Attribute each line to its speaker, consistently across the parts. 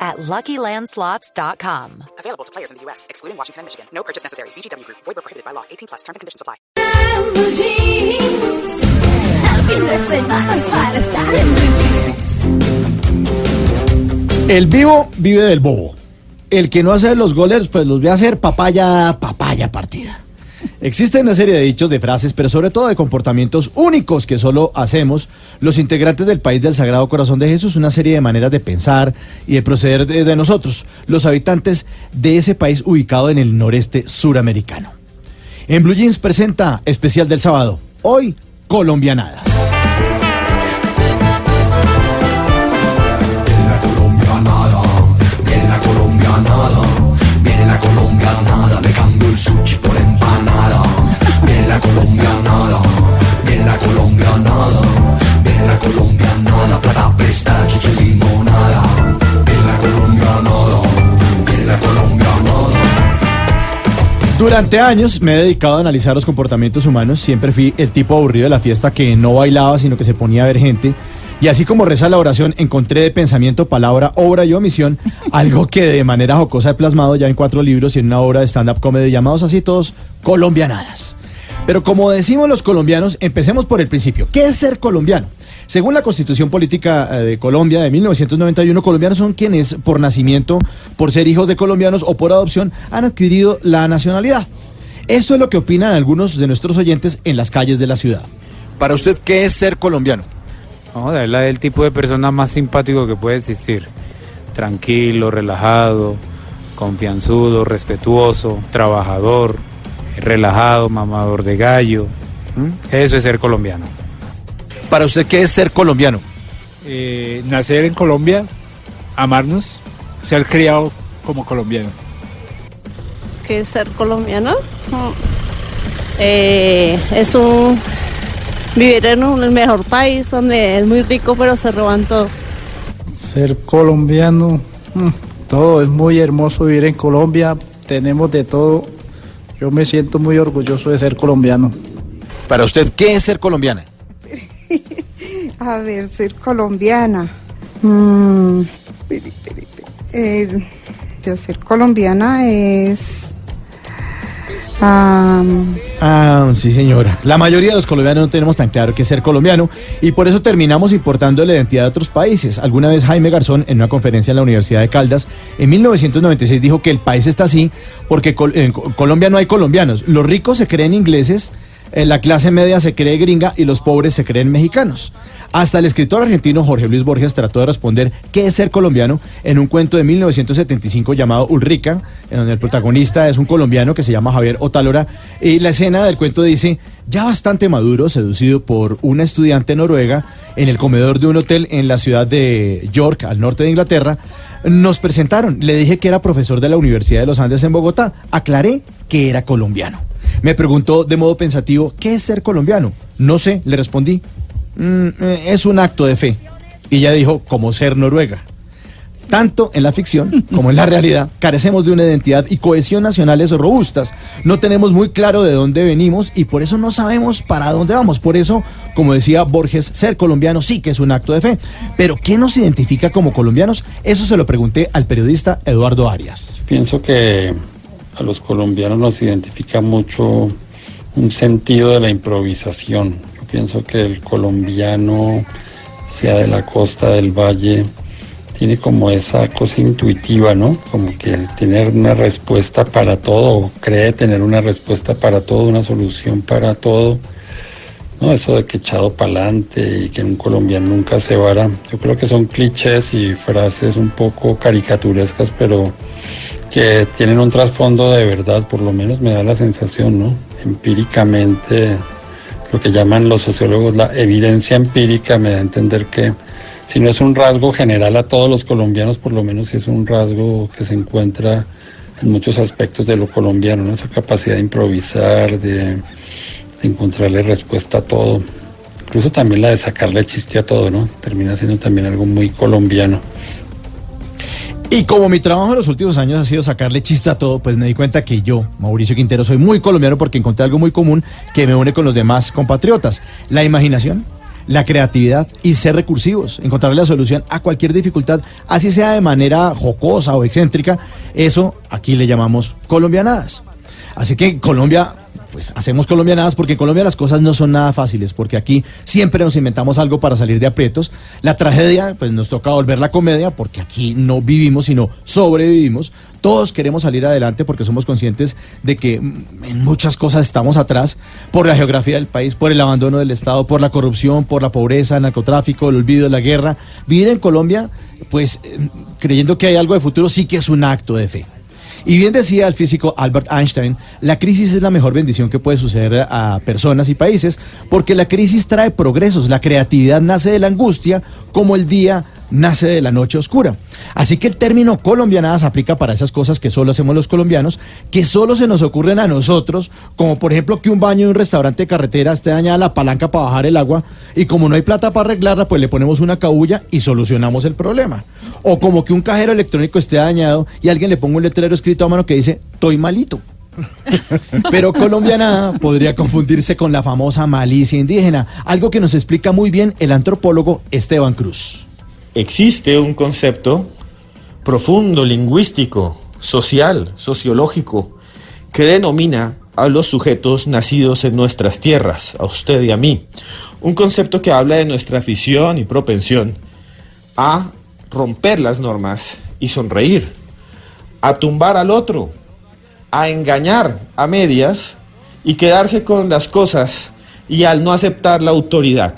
Speaker 1: at LuckyLandSlots.com.
Speaker 2: Available to players in the U.S., excluding Washington and Michigan. No purchase necessary. VGW Group. Void where prohibited by law. 18 plus. Terms and conditions apply.
Speaker 3: El vivo vive del bobo. El que no hace los goles, pues los ve a hacer papaya, papaya partida. Existe una serie de dichos, de frases, pero sobre todo de comportamientos únicos que solo hacemos los integrantes del país del Sagrado Corazón de Jesús, una serie de maneras de pensar y de proceder de, de nosotros, los habitantes de ese país ubicado en el noreste suramericano. En Blue Jeans presenta especial del sábado, hoy colombianadas.
Speaker 4: Viene la colombianada, viene la colombianada, viene la colombianada, cambio el sushi
Speaker 3: Durante años me he dedicado a analizar los comportamientos humanos. Siempre fui el tipo aburrido de la fiesta que no bailaba, sino que se ponía a ver gente. Y así como reza la oración, encontré de pensamiento, palabra, obra y omisión algo que de manera jocosa he plasmado ya en cuatro libros y en una obra de stand-up comedy llamados así todos colombianadas. Pero como decimos los colombianos, empecemos por el principio. ¿Qué es ser colombiano? Según la Constitución Política eh, de Colombia de 1991, colombianos son quienes por nacimiento, por ser hijos de colombianos o por adopción han adquirido la nacionalidad. Esto es lo que opinan algunos de nuestros oyentes en las calles de la ciudad. Para usted, ¿qué es ser colombiano?
Speaker 5: No, es la- el tipo de persona más simpático que puede existir. Tranquilo, relajado, confianzudo, respetuoso, trabajador, relajado, mamador de gallo. ¿Mm? Eso es ser colombiano.
Speaker 3: Para usted, ¿qué es ser colombiano?
Speaker 6: eh, nacer en Colombia, amarnos, ser criado como colombiano.
Speaker 7: que es ser colombiano Mm. Eh, es un vivir en un el mejor país donde es muy rico pero se roban todo
Speaker 8: Ser colombiano, mm, todo es muy hermoso vivir en Colombia, tenemos de todo. Yo me siento muy orgulloso de ser colombiano.
Speaker 3: Para usted, ¿qué es ser colombiana?
Speaker 9: A ver, ser colombiana. Mm. Eh, yo ser colombiana es... am,
Speaker 3: Ah, sí, señora. La mayoría de los colombianos no tenemos tan claro qué es ser colombiano y por eso terminamos importando la identidad de otros países. Alguna vez Jaime Garzón, en una conferencia en la Universidad de Caldas, en 1996 dijo que el país está así porque en Co- Colombia no hay colombianos. Los ricos se creen ingleses, la clase media se cree gringa y los pobres se creen mexicanos. Hasta el escritor argentino Jorge Luis Borges trató de responder qué es ser colombiano en un cuento de 1975 llamado Ulrica, en donde el protagonista es un colombiano que se llama Javier Otálora. Y la escena del cuento dice, ya bastante maduro, seducido por una estudiante noruega en el comedor de un hotel en la ciudad de York, al norte de Inglaterra, nos presentaron. Le dije que era profesor de la Universidad de los Andes en Bogotá. Aclaré que era colombiano. Me preguntó de modo pensativo, ¿qué es ser colombiano? No sé, le respondí. "Mm, eh, es un acto de fe. Y ella dijo, como ser noruega. Tanto en la ficción como en la realidad, carecemos de una identidad y cohesión nacionales robustas. No tenemos muy claro de dónde venimos y por eso no sabemos para dónde vamos. Por eso, como decía Borges, ser colombiano sí que es un acto de fe. Pero ¿qué nos identifica como colombianos? Eso se lo pregunté al periodista Eduardo Arias.
Speaker 10: Pienso que a los colombianos nos identifica mucho un sentido de la improvisación. Yo pienso que el colombiano, sea de la costa, del valle, tiene como esa cosa intuitiva, ¿no? Como que tener una respuesta para todo, o cree tener una respuesta para todo, una solución para todo. No, eso de que echado para adelante y que un colombiano nunca se vara. Yo creo que son clichés y frases un poco caricaturescas, pero que tienen un trasfondo de verdad, por lo menos me da la sensación, ¿no? Empíricamente, lo que llaman los sociólogos la evidencia empírica me da a entender que si no es un rasgo general a todos los colombianos, por lo menos es un rasgo que se encuentra en muchos aspectos de lo colombiano, ¿no? esa capacidad de improvisar, de, de encontrarle respuesta a todo, incluso también la de sacarle chiste a todo, ¿no? Termina siendo también algo muy colombiano.
Speaker 3: Y como mi trabajo en los últimos años ha sido sacarle chiste a todo, pues me di cuenta que yo, Mauricio Quintero, soy muy colombiano porque encontré algo muy común que me une con los demás compatriotas. La imaginación, la creatividad y ser recursivos, encontrar la solución a cualquier dificultad, así sea de manera jocosa o excéntrica, eso aquí le llamamos colombianadas. Así que Colombia pues hacemos colombianadas porque en Colombia las cosas no son nada fáciles, porque aquí siempre nos inventamos algo para salir de aprietos. La tragedia, pues nos toca volver la comedia, porque aquí no vivimos, sino sobrevivimos. Todos queremos salir adelante porque somos conscientes de que mm, en muchas cosas estamos atrás por la geografía del país, por el abandono del Estado, por la corrupción, por la pobreza, el narcotráfico, el olvido, la guerra. Vivir en Colombia, pues eh, creyendo que hay algo de futuro, sí que es un acto de fe. Y bien decía el físico Albert Einstein, la crisis es la mejor bendición que puede suceder a personas y países, porque la crisis trae progresos, la creatividad nace de la angustia, como el día nace de la noche oscura. Así que el término colombianadas aplica para esas cosas que solo hacemos los colombianos, que solo se nos ocurren a nosotros, como por ejemplo que un baño en un restaurante de carretera esté dañada la palanca para bajar el agua y como no hay plata para arreglarla, pues le ponemos una cabulla y solucionamos el problema. O como que un cajero electrónico esté dañado y alguien le ponga un letrero escrito a mano que dice, estoy malito. Pero colombiana podría confundirse con la famosa malicia indígena, algo que nos explica muy bien el antropólogo Esteban Cruz.
Speaker 11: Existe un concepto profundo, lingüístico, social, sociológico, que denomina a los sujetos nacidos en nuestras tierras, a usted y a mí. Un concepto que habla de nuestra afición y propensión a romper las normas y sonreír, a tumbar al otro, a engañar a medias y quedarse con las cosas y al no aceptar la autoridad.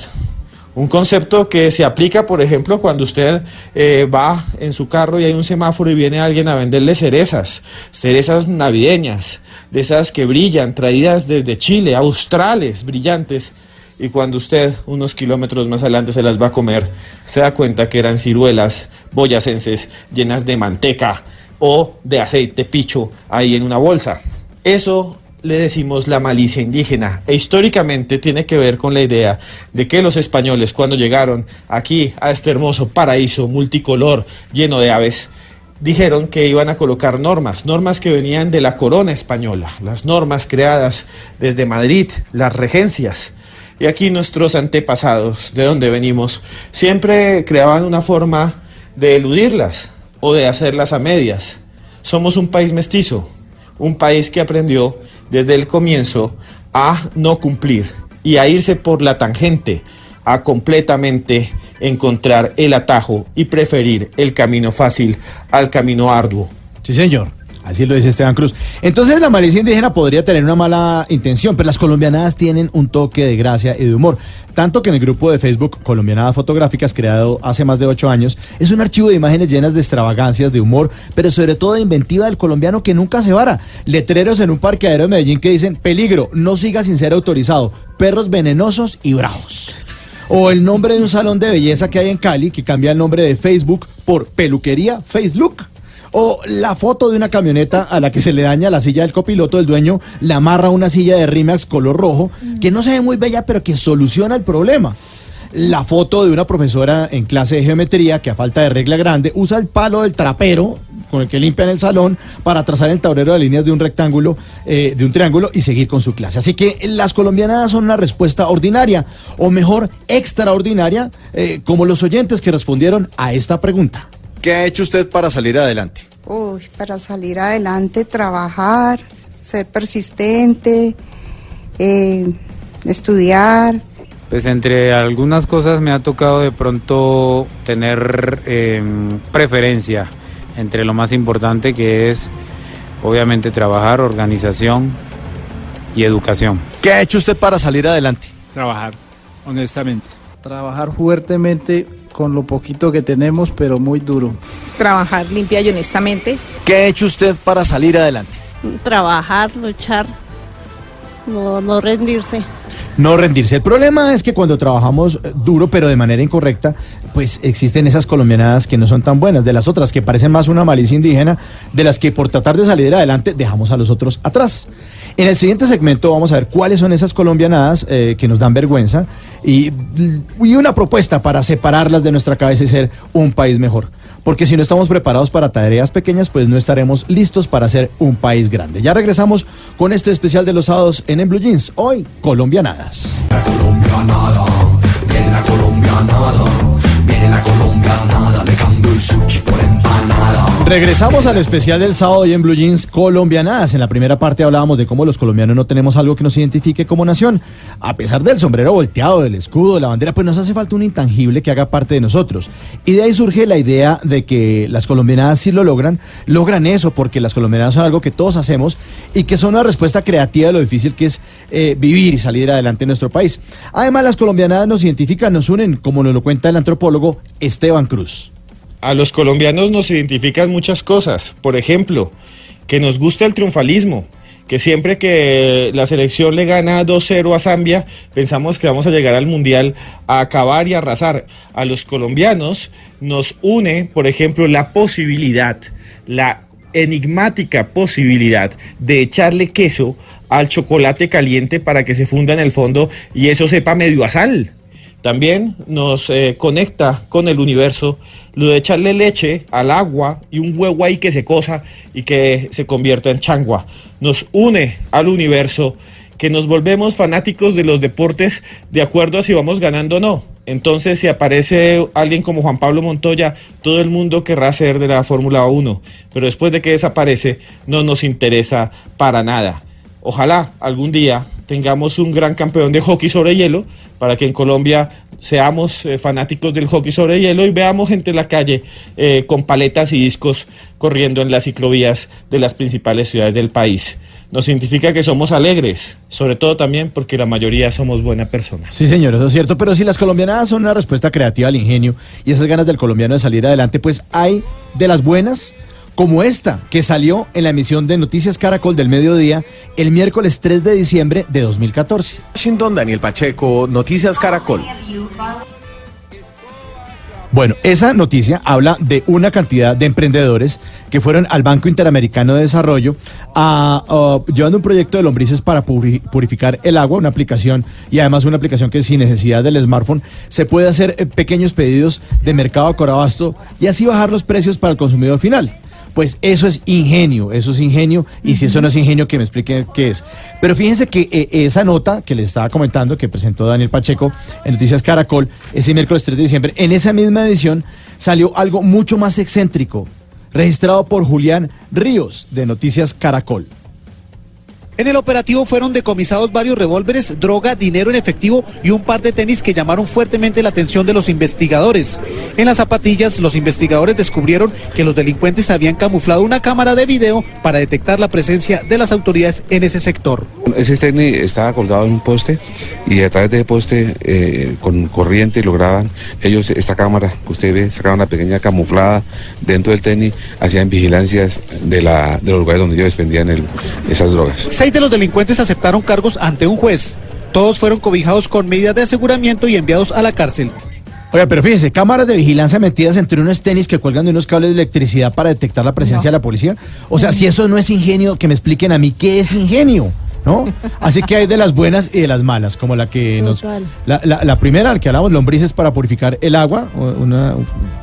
Speaker 11: Un concepto que se aplica, por ejemplo, cuando usted eh, va en su carro y hay un semáforo y viene alguien a venderle cerezas, cerezas navideñas, de esas que brillan, traídas desde Chile, australes, brillantes, y cuando usted unos kilómetros más adelante se las va a comer, se da cuenta que eran ciruelas boyacenses llenas de manteca o de aceite picho ahí en una bolsa. Eso le decimos la malicia indígena e históricamente tiene que ver con la idea de que los españoles cuando llegaron aquí a este hermoso paraíso multicolor lleno de aves, dijeron que iban a colocar normas, normas que venían de la corona española, las normas creadas desde Madrid, las regencias. Y aquí nuestros antepasados, de donde venimos, siempre creaban una forma de eludirlas o de hacerlas a medias. Somos un país mestizo, un país que aprendió desde el comienzo a no cumplir y a irse por la tangente, a completamente encontrar el atajo y preferir el camino fácil al camino arduo.
Speaker 3: Sí, señor. Así lo dice Esteban Cruz. Entonces la malicia indígena podría tener una mala intención, pero las colombianadas tienen un toque de gracia y de humor. Tanto que en el grupo de Facebook Colombianadas Fotográficas, creado hace más de ocho años, es un archivo de imágenes llenas de extravagancias, de humor, pero sobre todo de inventiva del colombiano que nunca se vara. Letreros en un parqueadero de Medellín que dicen, peligro, no siga sin ser autorizado, perros venenosos y bravos. O el nombre de un salón de belleza que hay en Cali, que cambia el nombre de Facebook por peluquería Facebook. O la foto de una camioneta a la que se le daña la silla del copiloto, el dueño le amarra una silla de Rimax color rojo, que no se ve muy bella, pero que soluciona el problema. La foto de una profesora en clase de geometría que a falta de regla grande usa el palo del trapero con el que limpian el salón para trazar el tablero de líneas de un rectángulo, eh, de un triángulo y seguir con su clase. Así que las colombianadas son una respuesta ordinaria, o mejor, extraordinaria, eh, como los oyentes que respondieron a esta pregunta.
Speaker 12: ¿Qué ha hecho usted para salir adelante?
Speaker 9: Uy, para salir adelante, trabajar, ser persistente, eh, estudiar.
Speaker 5: Pues entre algunas cosas me ha tocado de pronto tener eh, preferencia entre lo más importante que es obviamente trabajar, organización y educación.
Speaker 12: ¿Qué ha hecho usted para salir adelante?
Speaker 6: Trabajar, honestamente.
Speaker 8: Trabajar fuertemente con lo poquito que tenemos, pero muy duro.
Speaker 2: Trabajar limpia y honestamente.
Speaker 12: ¿Qué ha hecho usted para salir adelante?
Speaker 7: Trabajar, luchar, no, no rendirse.
Speaker 3: no rendirse. El problema es que cuando trabajamos eh, duro pero de manera incorrecta, pues existen esas colombianadas que no son tan buenas, de las otras que parecen más una malicia indígena, de las que por tratar de salir adelante dejamos a los otros atrás. En el siguiente segmento vamos a ver cuáles son esas colombianadas eh, que nos dan vergüenza y, y una propuesta para separarlas de nuestra cabeza y ser un país mejor. Porque si no estamos preparados para tareas pequeñas, pues no estaremos listos para ser un país grande. Ya regresamos con este especial de los sábados en En Blue Jeans. Hoy, colombianadas.
Speaker 4: colombianada, viene la colombianada, viene la colombianada,
Speaker 3: Regresamos al especial del sábado y en Blue Jeans Colombianadas. En la primera parte hablábamos de cómo los colombianos no tenemos algo que nos identifique como nación. A pesar del sombrero volteado, del escudo, de la bandera, pues nos hace falta un intangible que haga parte de nosotros. Y de ahí surge la idea de que las colombianadas si lo logran, logran eso, porque las colombianadas son algo que todos hacemos y que son una respuesta creativa de lo difícil que es eh, vivir y salir adelante en nuestro país. Además, las colombianadas nos identifican, nos unen, como nos lo cuenta el antropólogo Esteban Cruz.
Speaker 11: A los colombianos nos identifican muchas cosas. Por ejemplo, que nos gusta el triunfalismo, que siempre que la selección le gana 2-0 a Zambia, pensamos que vamos a llegar al Mundial a acabar y arrasar. A los colombianos nos une, por ejemplo, la posibilidad, la enigmática posibilidad de echarle queso al chocolate caliente para que se funda en el fondo y eso sepa medio a sal. También nos eh, conecta con el universo lo de echarle leche al agua y un huevo ahí que se cosa y que se convierta en changua. Nos une al universo que nos volvemos fanáticos de los deportes de acuerdo a si vamos ganando o no. Entonces, si aparece alguien como Juan Pablo Montoya, todo el mundo querrá ser de la Fórmula 1, pero después de que desaparece, no nos interesa para nada. Ojalá algún día tengamos un gran campeón de hockey sobre hielo para que en Colombia seamos eh, fanáticos del hockey sobre hielo y veamos gente en la calle eh, con paletas y discos corriendo en las ciclovías de las principales ciudades del país. Nos significa que somos alegres, sobre todo también porque la mayoría somos buenas personas.
Speaker 3: Sí, señor, eso es cierto. Pero si las colombianadas son una respuesta creativa al ingenio y esas ganas del colombiano de salir adelante, pues hay de las buenas como esta que salió en la emisión de Noticias Caracol del mediodía el miércoles 3 de diciembre de 2014.
Speaker 12: Washington, Daniel Pacheco, Noticias Caracol.
Speaker 3: Bueno, esa noticia habla de una cantidad de emprendedores que fueron al Banco Interamericano de Desarrollo a, a, llevando un proyecto de lombrices para puri- purificar el agua, una aplicación y además una aplicación que sin necesidad del smartphone se puede hacer eh, pequeños pedidos de mercado a Corabasto y así bajar los precios para el consumidor final. Pues eso es ingenio, eso es ingenio, y si eso no es ingenio, que me expliquen qué es. Pero fíjense que eh, esa nota que les estaba comentando, que presentó Daniel Pacheco en Noticias Caracol, ese miércoles 3 de diciembre, en esa misma edición salió algo mucho más excéntrico, registrado por Julián Ríos de Noticias Caracol.
Speaker 13: En el operativo fueron decomisados varios revólveres, droga, dinero en efectivo y un par de tenis que llamaron fuertemente la atención de los investigadores. En las zapatillas, los investigadores descubrieron que los delincuentes habían camuflado una cámara de video para detectar la presencia de las autoridades en ese sector.
Speaker 14: Ese tenis estaba colgado en un poste y a través de ese poste eh, con corriente lograban ellos esta cámara que usted ve, sacaban una pequeña camuflada dentro del tenis, hacían vigilancias de, la, de los lugares donde ellos expendían el- esas drogas.
Speaker 13: Seis de los delincuentes aceptaron cargos ante un juez. Todos fueron cobijados con medidas de aseguramiento y enviados a la cárcel.
Speaker 3: Oiga, pero fíjense, cámaras de vigilancia metidas entre unos tenis que cuelgan de unos cables de electricidad para detectar la presencia de la policía. O sea, si eso no es ingenio, que me expliquen a mí qué es ingenio, ¿no? Así que hay de las buenas y de las malas, como la que nos... La, la, la primera, al que hablamos, lombrices para purificar el agua, una,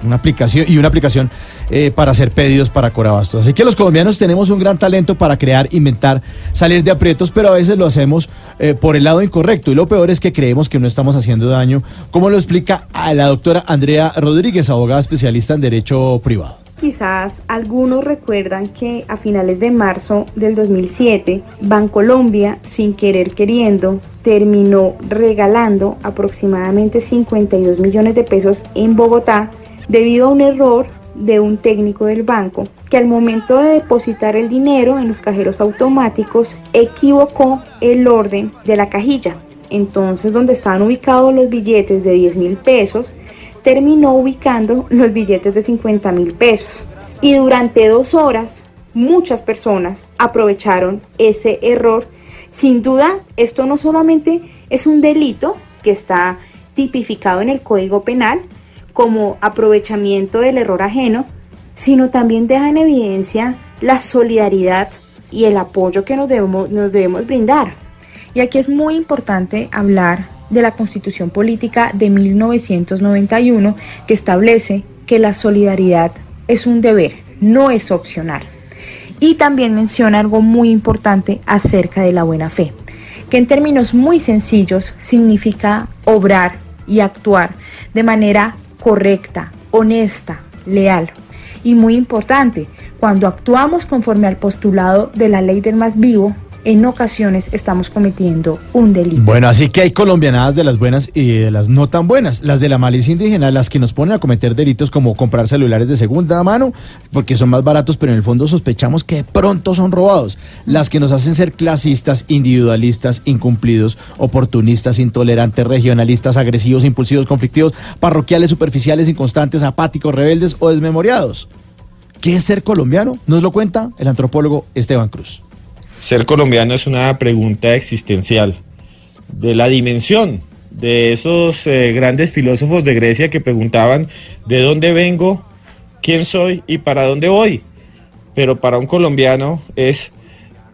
Speaker 3: una aplicación y una aplicación eh, para hacer pedidos para Corabasto. Así que los colombianos tenemos un gran talento para crear, inventar, salir de aprietos, pero a veces lo hacemos eh, por el lado incorrecto. Y lo peor es que creemos que no estamos haciendo daño, como lo explica a la doctora Andrea Rodríguez, abogada especialista en Derecho Privado.
Speaker 15: Quizás algunos recuerdan que a finales de marzo del 2007, Bancolombia, sin querer queriendo, terminó regalando aproximadamente 52 millones de pesos en Bogotá debido a un error de un técnico del banco que al momento de depositar el dinero en los cajeros automáticos equivocó el orden de la cajilla. Entonces, donde estaban ubicados los billetes de 10 mil pesos, terminó ubicando los billetes de 50 mil pesos. Y durante dos horas, muchas personas aprovecharon ese error Sin duda, esto no solamente es un delito que está tipificado en el Código Penal como aprovechamiento del error ajeno, sino también deja en evidencia la solidaridad y el apoyo que nos debemos, nos debemos brindar.
Speaker 16: Y aquí es muy importante hablar de la Constitución Política de 1991 que establece que la solidaridad es un deber, no es opcional. Y también menciona algo muy importante acerca de la buena fe, que en términos muy sencillos significa obrar y actuar de manera correcta, honesta, leal. Y muy importante, cuando actuamos conforme al postulado de la ley del más vivo, en ocasiones estamos cometiendo un delito.
Speaker 3: Bueno, así que hay colombianadas de las buenas y de las no tan buenas. Las de la malicia indígena, las que nos ponen a cometer delitos como comprar celulares de segunda mano, porque son más baratos, pero en el fondo sospechamos que pronto son robados. Las que nos hacen ser clasistas, individualistas, incumplidos, oportunistas, intolerantes, regionalistas, agresivos, impulsivos, conflictivos, parroquiales, superficiales, inconstantes, apáticos, rebeldes o desmemoriados. ¿Qué es ser colombiano? Nos lo cuenta el antropólogo Esteban Cruz.
Speaker 11: Ser colombiano es una pregunta existencial de la dimensión de esos eh, grandes filósofos de Grecia que preguntaban de dónde vengo, quién soy y para dónde voy. Pero para un colombiano es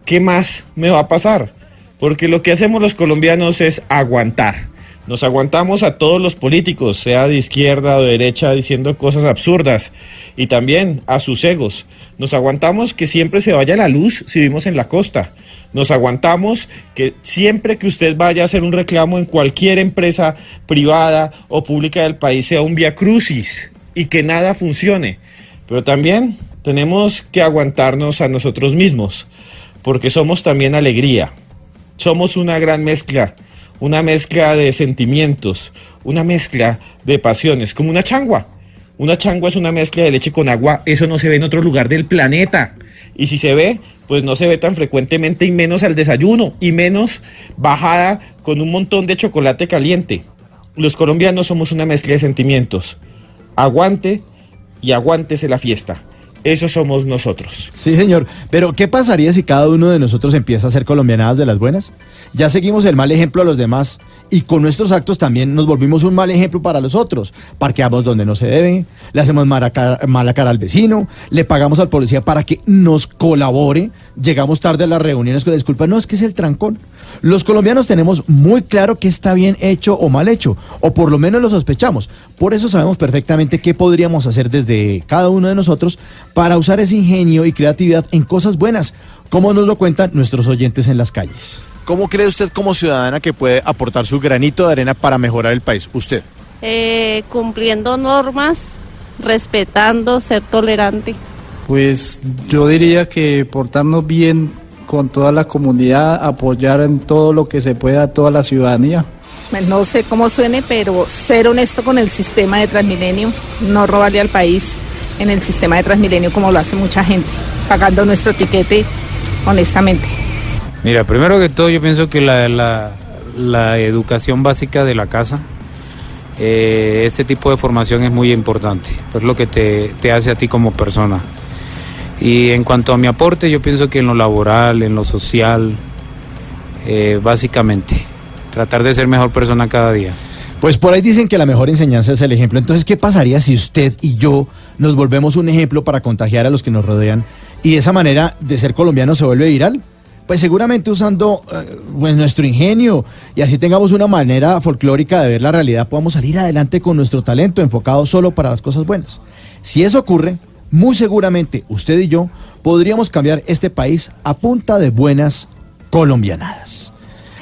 Speaker 11: ¿qué más me va a pasar? Porque lo que hacemos los colombianos es aguantar. Nos aguantamos a todos los políticos, sea de izquierda o de derecha, diciendo cosas absurdas. Y también a sus egos. Nos aguantamos que siempre se vaya la luz si vivimos en la costa. Nos aguantamos que siempre que usted vaya a hacer un reclamo en cualquier empresa privada o pública del país sea un via crucis y que nada funcione. Pero también tenemos que aguantarnos a nosotros mismos, porque somos también alegría. Somos una gran mezcla, una mezcla de sentimientos, una mezcla de pasiones, como una changua. Una changua es una mezcla de leche con agua, eso no se ve en otro lugar del planeta. Y si se ve, pues no se ve tan frecuentemente y menos al desayuno y menos bajada con un montón de chocolate caliente. Los colombianos somos una mezcla de sentimientos. Aguante y aguántese la fiesta. Eso somos nosotros.
Speaker 3: Sí, señor. Pero, ¿qué pasaría si cada uno de nosotros empieza a ser colombianadas de las buenas? Ya seguimos el mal ejemplo a los demás y con nuestros actos también nos volvimos un mal ejemplo para los otros. Parqueamos donde no se debe, le hacemos mala cara, mala cara al vecino, le pagamos al policía para que nos colabore, llegamos tarde a las reuniones con la disculpa, no, es que es el trancón. Los colombianos tenemos muy claro que está bien hecho o mal hecho, o por lo menos lo sospechamos. Por eso sabemos perfectamente qué podríamos hacer desde cada uno de nosotros para usar ese ingenio y creatividad en cosas buenas, como nos lo cuentan nuestros oyentes en las calles.
Speaker 12: ¿Cómo cree usted como ciudadana que puede aportar su granito de arena para mejorar el país? Usted.
Speaker 7: Eh, cumpliendo normas, respetando, ser tolerante.
Speaker 8: Pues yo diría que portarnos bien con toda la comunidad, apoyar en todo lo que se pueda a toda la ciudadanía.
Speaker 17: Pues No sé cómo suene, pero ser honesto con el sistema de Transmilenio, no robarle al país en el sistema de Transmilenio como lo hace mucha gente, pagando nuestro tiquete honestamente.
Speaker 5: Mira, primero que todo yo pienso que la, la, la educación básica de la casa, eh, este tipo de formación es muy importante, es lo que te, te hace a ti como persona. Y en cuanto a mi aporte, yo pienso que en lo laboral, en lo social, eh, básicamente, tratar de ser mejor persona cada día.
Speaker 3: Pues por ahí dicen que la mejor enseñanza es el ejemplo. Entonces, ¿qué pasaría si usted y yo nos volvemos un ejemplo para contagiar a los que nos rodean y de esa manera de ser colombiano se vuelve viral? Pues seguramente usando eh, pues, nuestro ingenio y así tengamos una manera folclórica de ver la realidad, podamos salir adelante con nuestro talento enfocado solo para las cosas buenas. Si eso ocurre, muy seguramente usted y yo podríamos cambiar este país a punta de buenas colombianadas.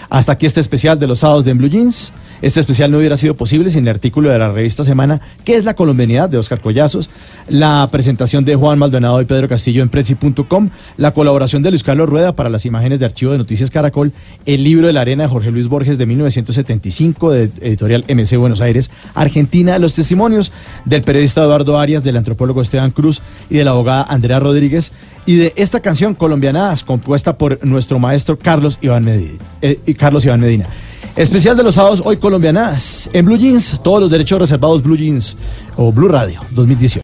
Speaker 3: Hasta aquí este especial de los sábados de Blue Jeans. Este especial no hubiera sido posible sin el artículo de la revista Semana, que es la colombianidad de Oscar Collazos, la presentación de Juan Maldonado y Pedro Castillo en Prezi.com, la colaboración de Luis Carlos Rueda para las imágenes de archivo de Noticias Caracol, el libro de la arena de Jorge Luis Borges de 1975 de editorial MC Buenos Aires, Argentina, los testimonios del periodista Eduardo Arias, del antropólogo Esteban Cruz y de la abogada Andrea Rodríguez, y de esta canción colombianadas compuesta por nuestro maestro Carlos Iván Medina. eh, Carlos Iván Medina. Especial de los sábados, hoy colombianadas. En Blue Jeans, todos los derechos reservados Blue Jeans o Blue Radio 2018.